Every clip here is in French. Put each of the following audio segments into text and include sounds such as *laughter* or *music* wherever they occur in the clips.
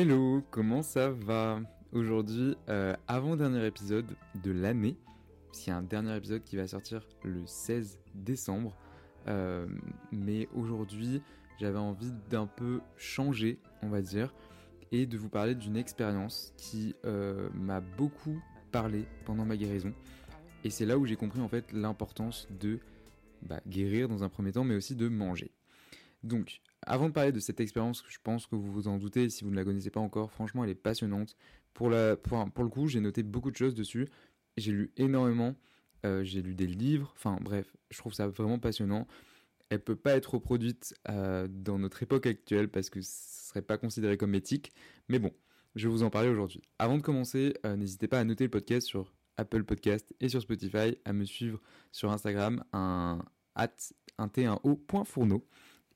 Hello, comment ça va Aujourd'hui, euh, avant-dernier épisode de l'année, puisqu'il y a un dernier épisode qui va sortir le 16 décembre. Euh, mais aujourd'hui, j'avais envie d'un peu changer, on va dire, et de vous parler d'une expérience qui euh, m'a beaucoup parlé pendant ma guérison. Et c'est là où j'ai compris en fait l'importance de bah, guérir dans un premier temps, mais aussi de manger. Donc, avant de parler de cette expérience, je pense que vous vous en doutez, si vous ne la connaissez pas encore, franchement, elle est passionnante. Pour, le coup, j'ai noté beaucoup de choses dessus. J'ai lu énormément. Euh, j'ai lu des livres. Enfin, bref, je trouve ça vraiment passionnant. Elle peut pas être reproduite euh, dans notre époque actuelle parce que ce serait pas considéré comme éthique. Mais bon, je vais vous en parler aujourd'hui. Avant de commencer, euh, n'hésitez pas à noter le podcast sur Apple Podcast et sur Spotify, à me suivre sur Instagram, un, at, un t1o.fourneau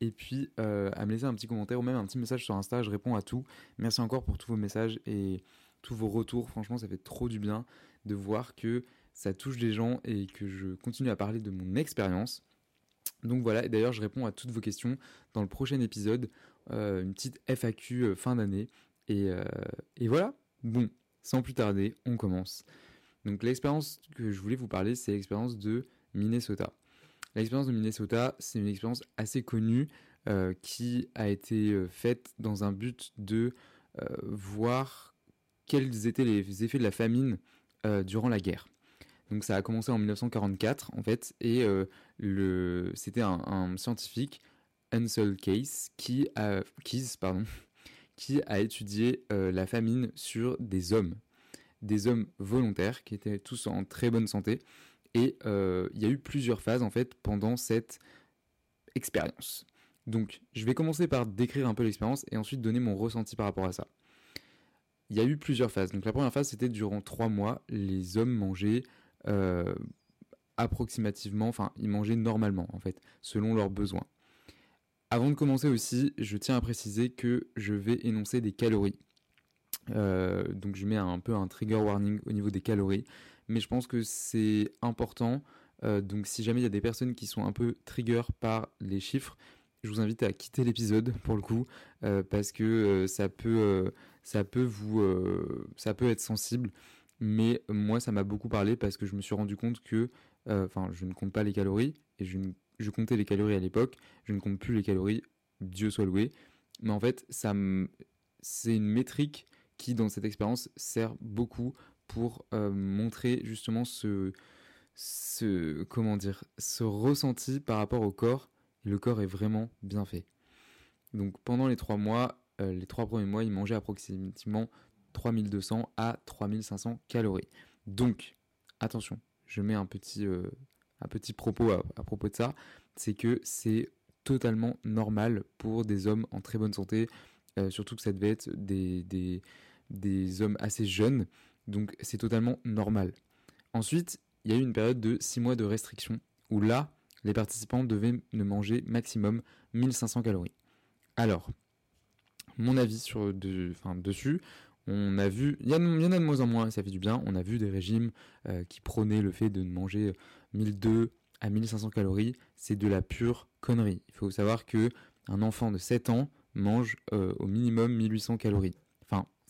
et puis euh, à me laisser un petit commentaire ou même un petit message sur Insta, je réponds à tout. Merci encore pour tous vos messages et tous vos retours, franchement ça fait trop du bien de voir que ça touche des gens et que je continue à parler de mon expérience. Donc voilà, et d'ailleurs je réponds à toutes vos questions dans le prochain épisode, euh, une petite FAQ euh, fin d'année. Et, et voilà, bon, sans plus tarder, on commence. Donc l'expérience que je voulais vous parler, c'est l'expérience de Minnesota. L'expérience de Minnesota, c'est une expérience assez connue euh, qui a été euh, faite dans un but de euh, voir quels étaient les effets de la famine durant la guerre. Donc ça a commencé en 1944 en fait, et c'était un, scientifique, Ansel Case, qui a, pardon, *laughs* qui a étudié la famine sur des hommes, des hommes volontaires qui étaient tous en très bonne santé et euh, il y a eu plusieurs phases en fait pendant cette expérience. Donc je vais commencer par décrire un peu l'expérience et ensuite donner mon ressenti par rapport à ça. Il y a eu plusieurs phases. Donc la première phase c'était durant trois mois, les hommes mangeaient euh, approximativement, enfin ils mangeaient normalement en fait, selon leurs besoins. Avant de commencer aussi, je tiens à préciser que je vais énoncer des calories. Euh, donc je mets un peu un trigger warning au niveau des calories mais je pense que c'est important. Euh, donc si jamais il y a des personnes qui sont un peu trigger par les chiffres, je vous invite à quitter l'épisode pour le coup euh, parce que euh, ça peut ça peut vous ça peut être sensible. Mais moi ça m'a beaucoup parlé parce que je me suis rendu compte que enfin je ne compte pas les calories et je, je comptais les calories à l'époque, je ne compte plus les calories, Dieu soit loué. Mais en fait ça c'est une métrique qui dans cette expérience sert beaucoup pour euh, montrer justement ce, ce, comment dire, ce ressenti par rapport au corps. Le corps est vraiment bien fait. Donc pendant les trois mois, euh, les trois premiers mois, il mangeait approximativement 3200 à 3500 calories. Donc, attention, je mets un petit, euh, un petit propos à, propos de ça, c'est que c'est totalement normal pour des hommes en très bonne santé, surtout que ça devait être des, des, des hommes assez jeunes, donc c'est totalement normal. Ensuite, il y a eu une période de 6 mois de restriction où là, les participants devaient ne manger maximum 1500 calories. Alors, mon avis sur de, dessus, on a vu, il y, en a de moins en moins, ça fait du bien. On a vu des régimes euh, qui prônaient le fait de manger 1200 à 1500 calories. C'est de la pure connerie. Il faut savoir que un enfant de 7 ans mange euh, au minimum 1800 calories.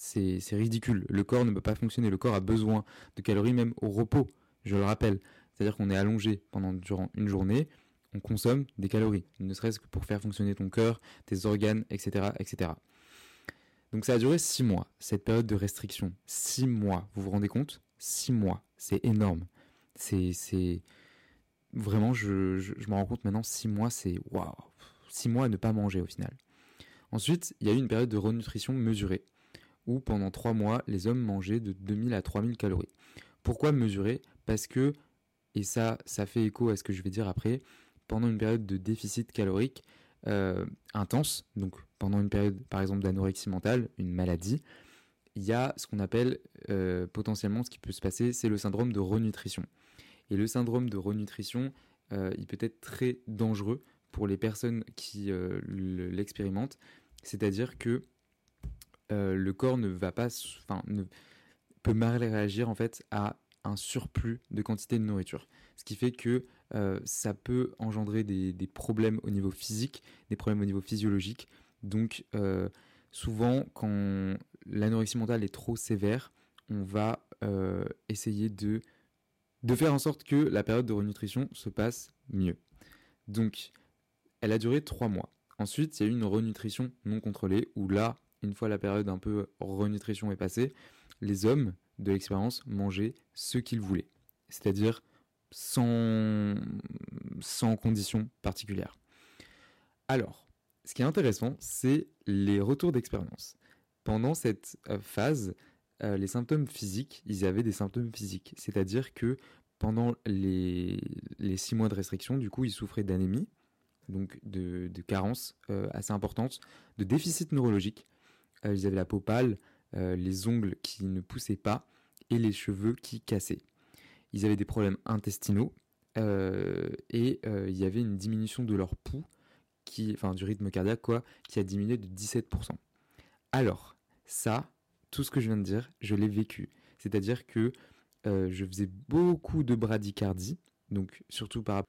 C'est ridicule. Le corps ne peut pas fonctionner. Le corps a besoin de calories même au repos. Je le rappelle. C'est-à-dire qu'on est allongé pendant durant une journée on consomme des calories, ne serait-ce que pour faire fonctionner ton cœur, tes organes, etc., etc. Donc ça a duré six mois, cette période de restriction. Six mois, vous vous rendez compte? Six mois, c'est énorme. C'est. Vraiment, je, je, me rends compte maintenant, six mois, c'est... Waouh Six mois à ne pas manger au final. Ensuite, il y a eu une période de renutrition mesurée, où pendant trois mois, les hommes mangeaient de 2000 à 3000 calories. Pourquoi mesurer? Parce que, et ça, ça fait écho à ce que je vais dire après, pendant une période de déficit calorique euh, intense, donc pendant une période par exemple d'anorexie mentale, une maladie, il y a ce qu'on appelle euh, potentiellement ce qui peut se passer, c'est le syndrome de renutrition. Et le syndrome de renutrition, euh, il peut être très dangereux pour les personnes qui l'expérimentent, c'est-à-dire que le corps ne va pas, enfin, ne, peut mal réagir en fait à un surplus de quantité de nourriture. Ce qui fait que euh, ça peut engendrer des, problèmes au niveau physique, des problèmes au niveau physiologique. Donc euh, souvent, quand l'anorexie mentale est trop sévère, on va euh, essayer de, de faire en sorte que la période de renutrition se passe mieux. Donc, elle a duré trois mois. Ensuite, il y a eu une renutrition non contrôlée, où là, une fois la période un peu renutrition est passée, les hommes de l'expérience mangeaient ce qu'ils voulaient. C'est-à-dire sans, sans conditions particulières. Alors, ce qui est intéressant, c'est les retours d'expérience. Pendant cette euh, phase, euh, les symptômes physiques, ils avaient des symptômes physiques. C'est-à-dire que pendant les, les, six mois de restriction, du coup, ils souffraient d'anémie, donc de, de carence euh, assez importante, de déficit neurologique. Ils avaient la peau pâle, les ongles qui ne poussaient pas et les cheveux qui cassaient ils avaient des problèmes intestinaux euh, et euh, il y avait une diminution de leur pouls, qui, enfin du rythme cardiaque quoi, qui a diminué de 17%. Alors, ça, tout ce que je viens de dire, je l'ai vécu. C'est-à-dire que euh, je faisais beaucoup de bradycardie, donc surtout par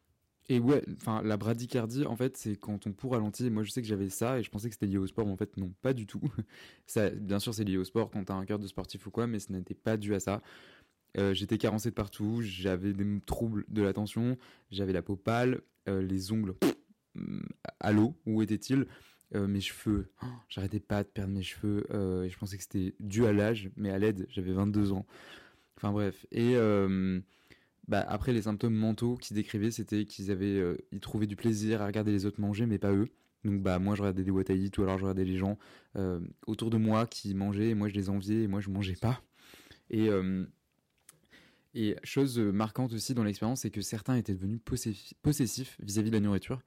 et ouais, enfin la bradycardie en fait c'est quand ton pouls ralentit. Moi je sais que j'avais ça et je pensais que c'était lié au sport, mais en fait non, pas du tout. *laughs* ça, bien sûr c'est lié au sport quand t'as un cœur de sportif ou quoi, mais ce n'était pas dû à ça. Euh, j'étais carencé de partout, j'avais des troubles de l'attention, j'avais la peau pâle, euh, les ongles à l'eau, où étaient-ils? Euh, Mes cheveux, oh, j'arrêtais pas de perdre mes cheveux, et je pensais que c'était dû à l'âge, mais à l'aide, j'avais 22 ans. Enfin bref, et bah, après les symptômes mentaux qu'ils décrivaient, c'était qu'ils avaient, ils trouvaient du plaisir à regarder les autres manger, mais pas eux. Donc bah moi je regardais des What ou alors je regardais les gens autour de moi qui mangeaient, et moi je les enviais, et moi je mangeais pas. Et et chose marquante aussi dans l'expérience, c'est que certains étaient devenus possessifs vis-à-vis de la nourriture.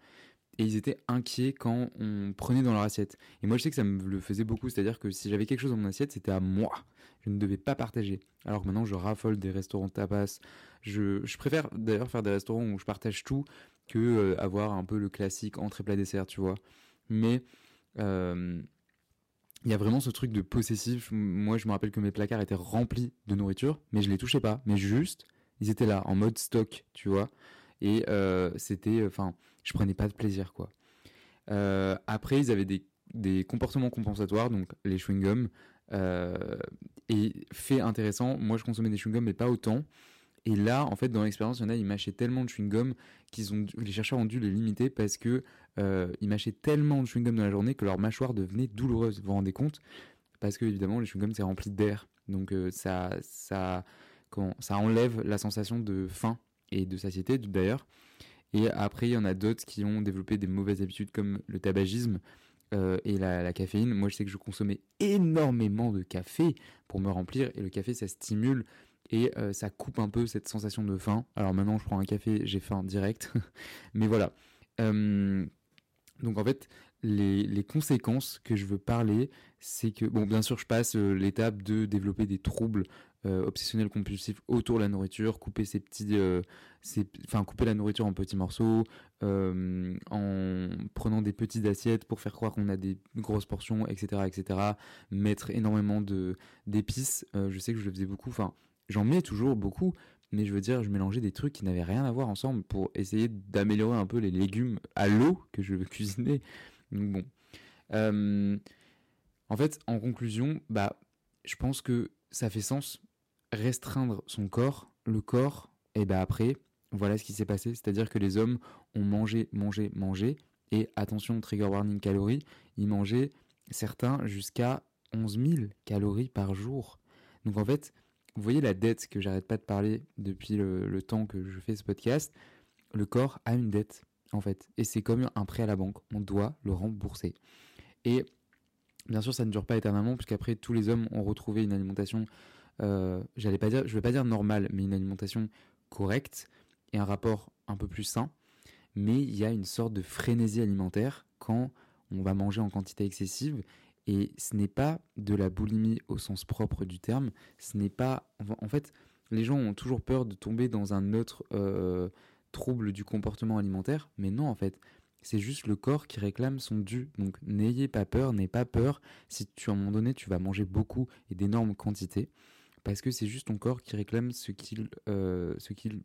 Et ils étaient inquiets quand on prenait dans leur assiette. Et moi, je sais que ça me le faisait beaucoup. C'est-à-dire que si j'avais quelque chose dans mon assiette, c'était à moi. Je ne devais pas partager. Alors que maintenant, je raffole des restaurants tapas. Je, je préfère d'ailleurs faire des restaurants où je partage tout que euh, avoir un peu le classique entrée plat dessert, tu vois. Mais euh, il y a vraiment ce truc de possessif. Moi, je me rappelle que mes placards étaient remplis de nourriture, mais je les touchais pas. Mais juste, ils étaient là, en mode stock, tu vois. Et euh, c'était, enfin, je prenais pas de plaisir, quoi. Euh, après, ils avaient des, des, comportements compensatoires, donc les chewing-gums. Euh, et fait intéressant, moi, je consommais des chewing-gums, mais pas autant. Et là, en fait, dans l'expérience, il y en a, ils mâchaient tellement de chewing-gum qu'ils ont, les chercheurs ont dû les limiter parce que ils mâchaient tellement de chewing-gum dans la journée que leur mâchoire devenait douloureuse. Vous vous rendez compte? Parce que évidemment, les chewing-gums c'est rempli d'air, donc ça, ça, ça enlève la sensation de faim et de satiété d'ailleurs. Et après, il y en a d'autres qui ont développé des mauvaises habitudes comme le tabagisme. Euh, et la, caféine. Moi, je sais que je consommais énormément de café pour me remplir, et le café, ça stimule et euh, ça coupe un peu cette sensation de faim. Alors maintenant, je prends un café, j'ai faim direct, *laughs* mais voilà. Euh, donc en fait, les, conséquences que je veux parler, c'est que, bon, bien sûr, je passe l'étape de développer des troubles obsessionnel compulsif autour de la nourriture, couper ses petits, enfin couper la nourriture en petits morceaux, en prenant des petites assiettes pour faire croire qu'on a des grosses portions, etc., etc. Mettre énormément de d'épices. je sais que je le faisais beaucoup. Enfin, j'en mets toujours beaucoup, mais je veux dire, je mélangeais des trucs qui n'avaient rien à voir ensemble pour essayer d'améliorer un peu les légumes à l'eau que je *laughs* cuisiner. Donc bon. Euh, en fait, en conclusion, bah, je pense que ça fait sens restreindre son corps. Le corps, et bah après, voilà ce qui s'est passé. C'est-à-dire que les hommes ont mangé, mangé, mangé. Et attention, trigger warning calories, ils mangeaient certains jusqu'à 11 000 calories par jour. Donc en fait, vous voyez la dette que j'arrête pas de parler depuis le, temps que je fais ce podcast. Le corps a une dette, en fait. Et c'est comme un prêt à la banque. On doit le rembourser. Et bien sûr, ça ne dure pas éternellement, puisqu'après, tous les hommes ont retrouvé une alimentation, euh, j'allais pas dire, je vais pas dire normale, mais une alimentation correcte et un rapport un peu plus sain. Mais il y a une sorte de frénésie alimentaire quand on va manger en quantité excessive et ce n'est pas de la boulimie au sens propre du terme. Ce n'est pas. En fait, les gens ont toujours peur de tomber dans un autre euh, trouble du comportement alimentaire, mais non, en fait. C'est juste le corps qui réclame son dû. Donc n'ayez pas peur, n'ayez pas peur si tu à un moment donné tu vas manger beaucoup et d'énormes quantités, parce que c'est juste ton corps qui réclame ce qu'il, euh, ce qu'il,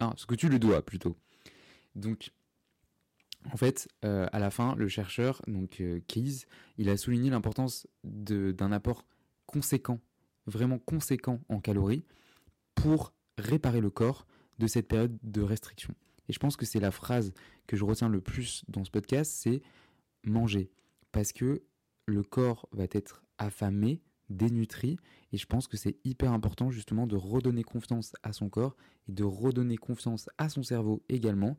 ah, ce que tu lui dois plutôt. Donc en fait, euh, à la fin, le chercheur, donc euh, Keyes, il a souligné l'importance d'un apport conséquent, vraiment conséquent en calories, pour réparer le corps de cette période de restriction. Et je pense que c'est la phrase que je retiens le plus dans ce podcast, c'est manger. Parce que le corps va être affamé, dénutri, et je pense que c'est hyper important justement de redonner confiance à son corps et de redonner confiance à son cerveau également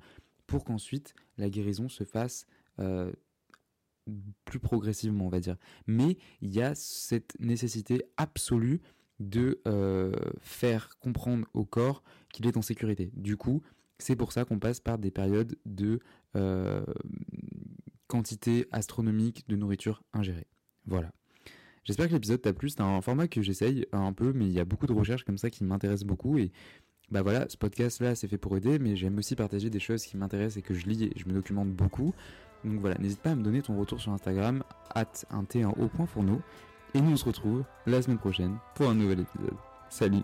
pour qu'ensuite la guérison se fasse euh, plus progressivement, on va dire. Mais il y a cette nécessité absolue de euh, faire comprendre au corps qu'il est en sécurité. Du coup, c'est pour ça qu'on passe par des périodes de euh, quantité astronomique de nourriture ingérée. Voilà. J'espère que l'épisode t'a plu. C'est un format que j'essaye un peu, mais il y a beaucoup de recherches comme ça qui m'intéressent beaucoup et bah voilà, ce podcast-là, c'est fait pour aider, mais j'aime aussi partager des choses qui m'intéressent et que je lis et je me documente beaucoup. Donc voilà, n'hésite pas à me donner ton retour sur Instagram, at un T un. Et nous on se retrouve la semaine prochaine pour un nouvel épisode. Salut